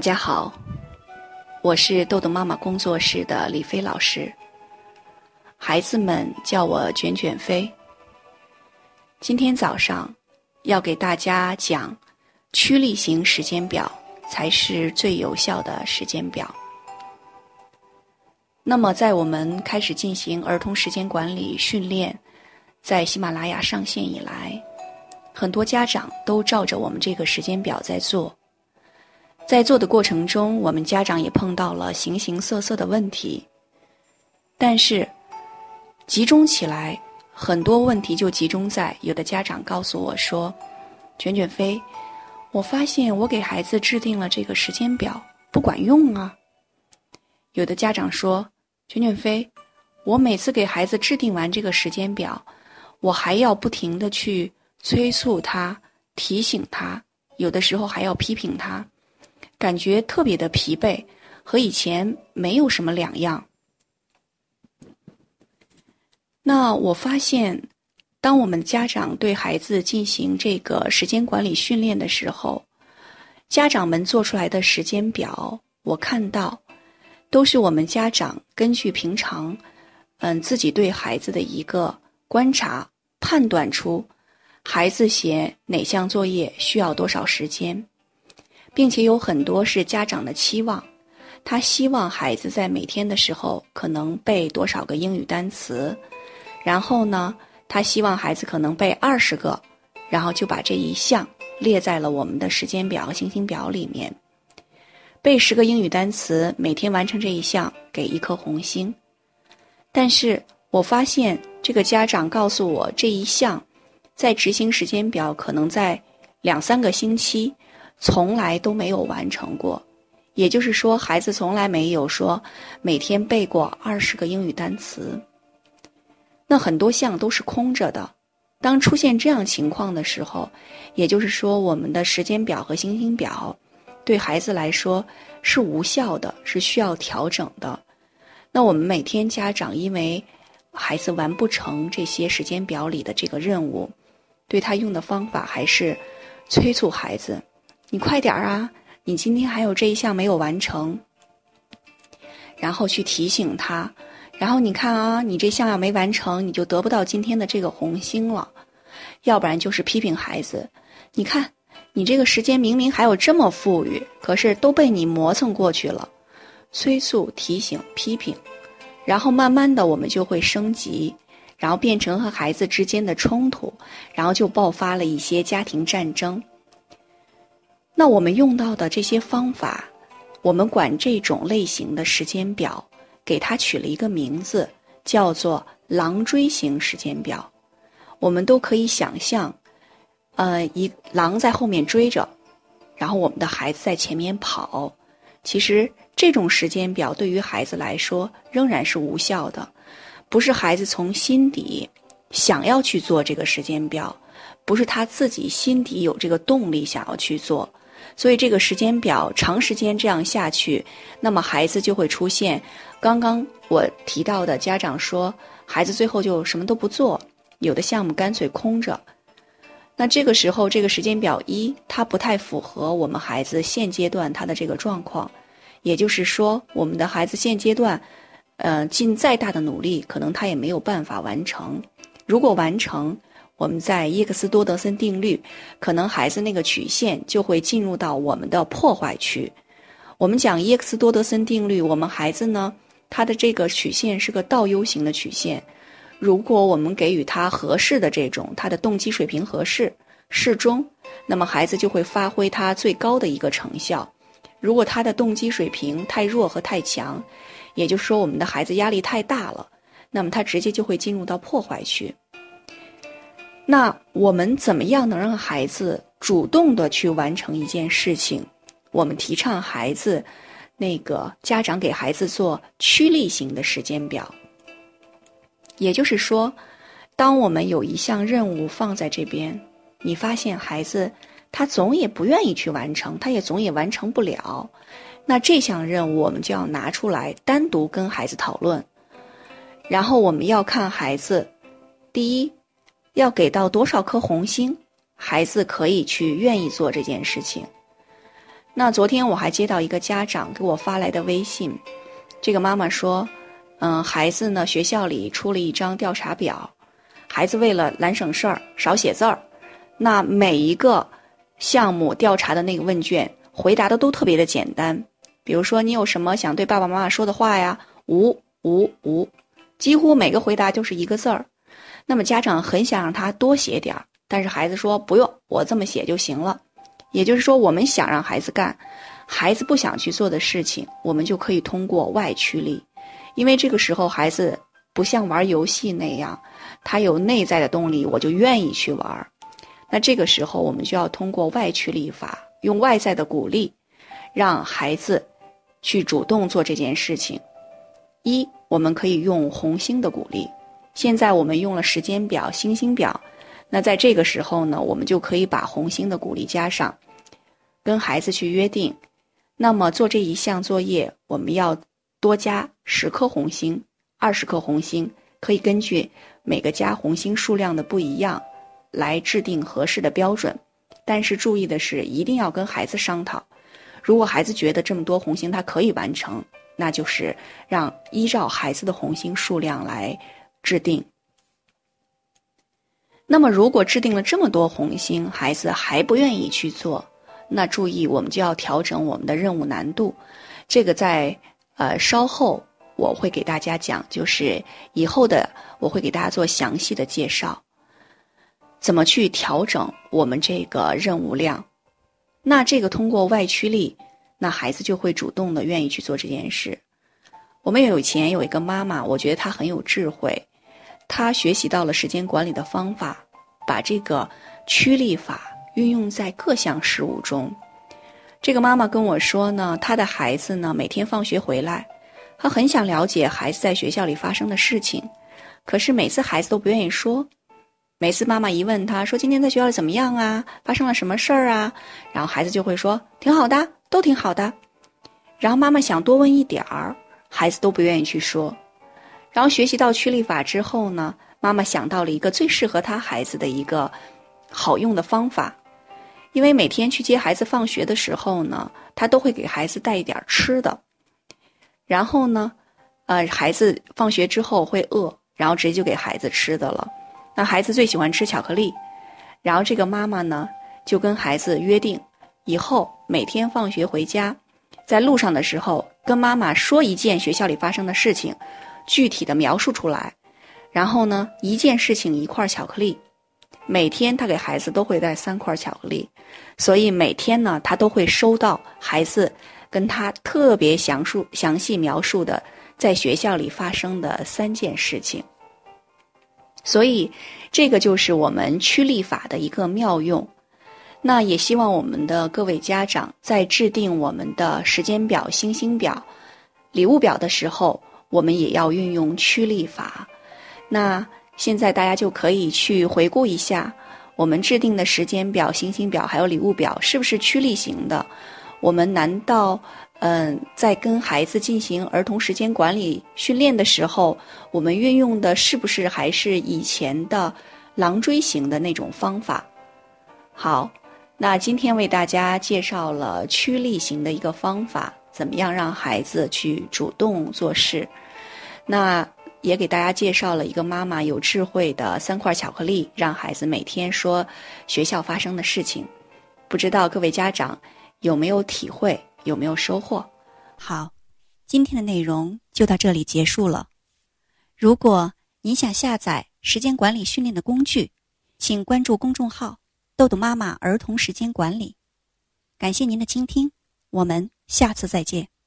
大家好，我是豆豆妈妈工作室的李飞老师。孩子们叫我卷卷飞。今天早上要给大家讲趋利型时间表才是最有效的时间表。那么，在我们开始进行儿童时间管理训练，在喜马拉雅上线以来，很多家长都照着我们这个时间表在做。在做的过程中，我们家长也碰到了形形色色的问题，但是集中起来，很多问题就集中在有的家长告诉我说：“卷卷飞，我发现我给孩子制定了这个时间表不管用啊。”有的家长说：“卷卷飞，我每次给孩子制定完这个时间表，我还要不停的去催促他、提醒他，有的时候还要批评他。”感觉特别的疲惫，和以前没有什么两样。那我发现，当我们家长对孩子进行这个时间管理训练的时候，家长们做出来的时间表，我看到都是我们家长根据平常，嗯，自己对孩子的一个观察，判断出孩子写哪项作业需要多少时间。并且有很多是家长的期望，他希望孩子在每天的时候可能背多少个英语单词，然后呢，他希望孩子可能背二十个，然后就把这一项列在了我们的时间表和星星表里面。背十个英语单词，每天完成这一项给一颗红星。但是我发现这个家长告诉我，这一项在执行时间表可能在两三个星期。从来都没有完成过，也就是说，孩子从来没有说每天背过二十个英语单词。那很多项都是空着的。当出现这样情况的时候，也就是说，我们的时间表和星星表对孩子来说是无效的，是需要调整的。那我们每天家长因为孩子完不成这些时间表里的这个任务，对他用的方法还是催促孩子。你快点啊！你今天还有这一项没有完成，然后去提醒他。然后你看啊，你这项要没完成，你就得不到今天的这个红星了。要不然就是批评孩子。你看，你这个时间明明还有这么富裕，可是都被你磨蹭过去了。催促、提醒、批评，然后慢慢的我们就会升级，然后变成和孩子之间的冲突，然后就爆发了一些家庭战争。那我们用到的这些方法，我们管这种类型的时间表，给它取了一个名字，叫做“狼追型时间表”。我们都可以想象，呃，一狼在后面追着，然后我们的孩子在前面跑。其实这种时间表对于孩子来说仍然是无效的，不是孩子从心底想要去做这个时间表，不是他自己心底有这个动力想要去做。所以这个时间表长时间这样下去，那么孩子就会出现刚刚我提到的家长说，孩子最后就什么都不做，有的项目干脆空着。那这个时候，这个时间表一它不太符合我们孩子现阶段他的这个状况，也就是说，我们的孩子现阶段，呃，尽再大的努力，可能他也没有办法完成。如果完成，我们在耶克斯多德森定律，可能孩子那个曲线就会进入到我们的破坏区。我们讲耶克斯多德森定律，我们孩子呢，他的这个曲线是个倒 U 型的曲线。如果我们给予他合适的这种，他的动机水平合适、适中，那么孩子就会发挥他最高的一个成效。如果他的动机水平太弱和太强，也就是说我们的孩子压力太大了，那么他直接就会进入到破坏区。那我们怎么样能让孩子主动的去完成一件事情？我们提倡孩子，那个家长给孩子做趋利型的时间表。也就是说，当我们有一项任务放在这边，你发现孩子他总也不愿意去完成，他也总也完成不了，那这项任务我们就要拿出来单独跟孩子讨论，然后我们要看孩子，第一。要给到多少颗红星，孩子可以去愿意做这件事情。那昨天我还接到一个家长给我发来的微信，这个妈妈说，嗯，孩子呢学校里出了一张调查表，孩子为了懒省事儿少写字儿，那每一个项目调查的那个问卷回答的都特别的简单，比如说你有什么想对爸爸妈妈说的话呀？无无无，几乎每个回答就是一个字儿。那么家长很想让他多写点儿，但是孩子说不用，我这么写就行了。也就是说，我们想让孩子干，孩子不想去做的事情，我们就可以通过外驱力，因为这个时候孩子不像玩游戏那样，他有内在的动力，我就愿意去玩。那这个时候，我们就要通过外驱力法，用外在的鼓励，让孩子去主动做这件事情。一，我们可以用红星的鼓励。现在我们用了时间表、星星表。那在这个时候呢，我们就可以把红星的鼓励加上，跟孩子去约定，那么做这一项作业，我们要多加十颗红星、二十颗红星，可以根据每个加红星数量的不一样，来制定合适的标准。但是注意的是，一定要跟孩子商讨。如果孩子觉得这么多红星他可以完成，那就是让依照孩子的红星数量来制定。那么，如果制定了这么多红星，孩子还不愿意去做，那注意，我们就要调整我们的任务难度。这个在呃稍后我会给大家讲，就是以后的我会给大家做详细的介绍，怎么去调整我们这个任务量。那这个通过外驱力，那孩子就会主动的愿意去做这件事。我们有以前有一个妈妈，我觉得她很有智慧。他学习到了时间管理的方法，把这个驱力法运用在各项事务中。这个妈妈跟我说呢，她的孩子呢每天放学回来，她很想了解孩子在学校里发生的事情，可是每次孩子都不愿意说。每次妈妈一问他说：“今天在学校里怎么样啊？发生了什么事儿啊？”然后孩子就会说：“挺好的，都挺好的。”然后妈妈想多问一点儿，孩子都不愿意去说。然后学习到驱力法之后呢，妈妈想到了一个最适合他孩子的一个好用的方法，因为每天去接孩子放学的时候呢，他都会给孩子带一点吃的。然后呢，呃，孩子放学之后会饿，然后直接就给孩子吃的了。那孩子最喜欢吃巧克力，然后这个妈妈呢就跟孩子约定，以后每天放学回家，在路上的时候跟妈妈说一件学校里发生的事情。具体的描述出来，然后呢，一件事情一块巧克力，每天他给孩子都会带三块巧克力，所以每天呢，他都会收到孩子跟他特别详述、详细描述的在学校里发生的三件事情。所以，这个就是我们驱力法的一个妙用。那也希望我们的各位家长在制定我们的时间表、星星表、礼物表的时候。我们也要运用驱力法，那现在大家就可以去回顾一下，我们制定的时间表、行星表还有礼物表是不是驱力型的？我们难道嗯，在跟孩子进行儿童时间管理训练的时候，我们运用的是不是还是以前的狼追型的那种方法？好，那今天为大家介绍了驱力型的一个方法。怎么样让孩子去主动做事？那也给大家介绍了一个妈妈有智慧的三块巧克力，让孩子每天说学校发生的事情。不知道各位家长有没有体会，有没有收获？好，今天的内容就到这里结束了。如果您想下载时间管理训练的工具，请关注公众号“豆豆妈妈儿童时间管理”。感谢您的倾听，我们。下次再见。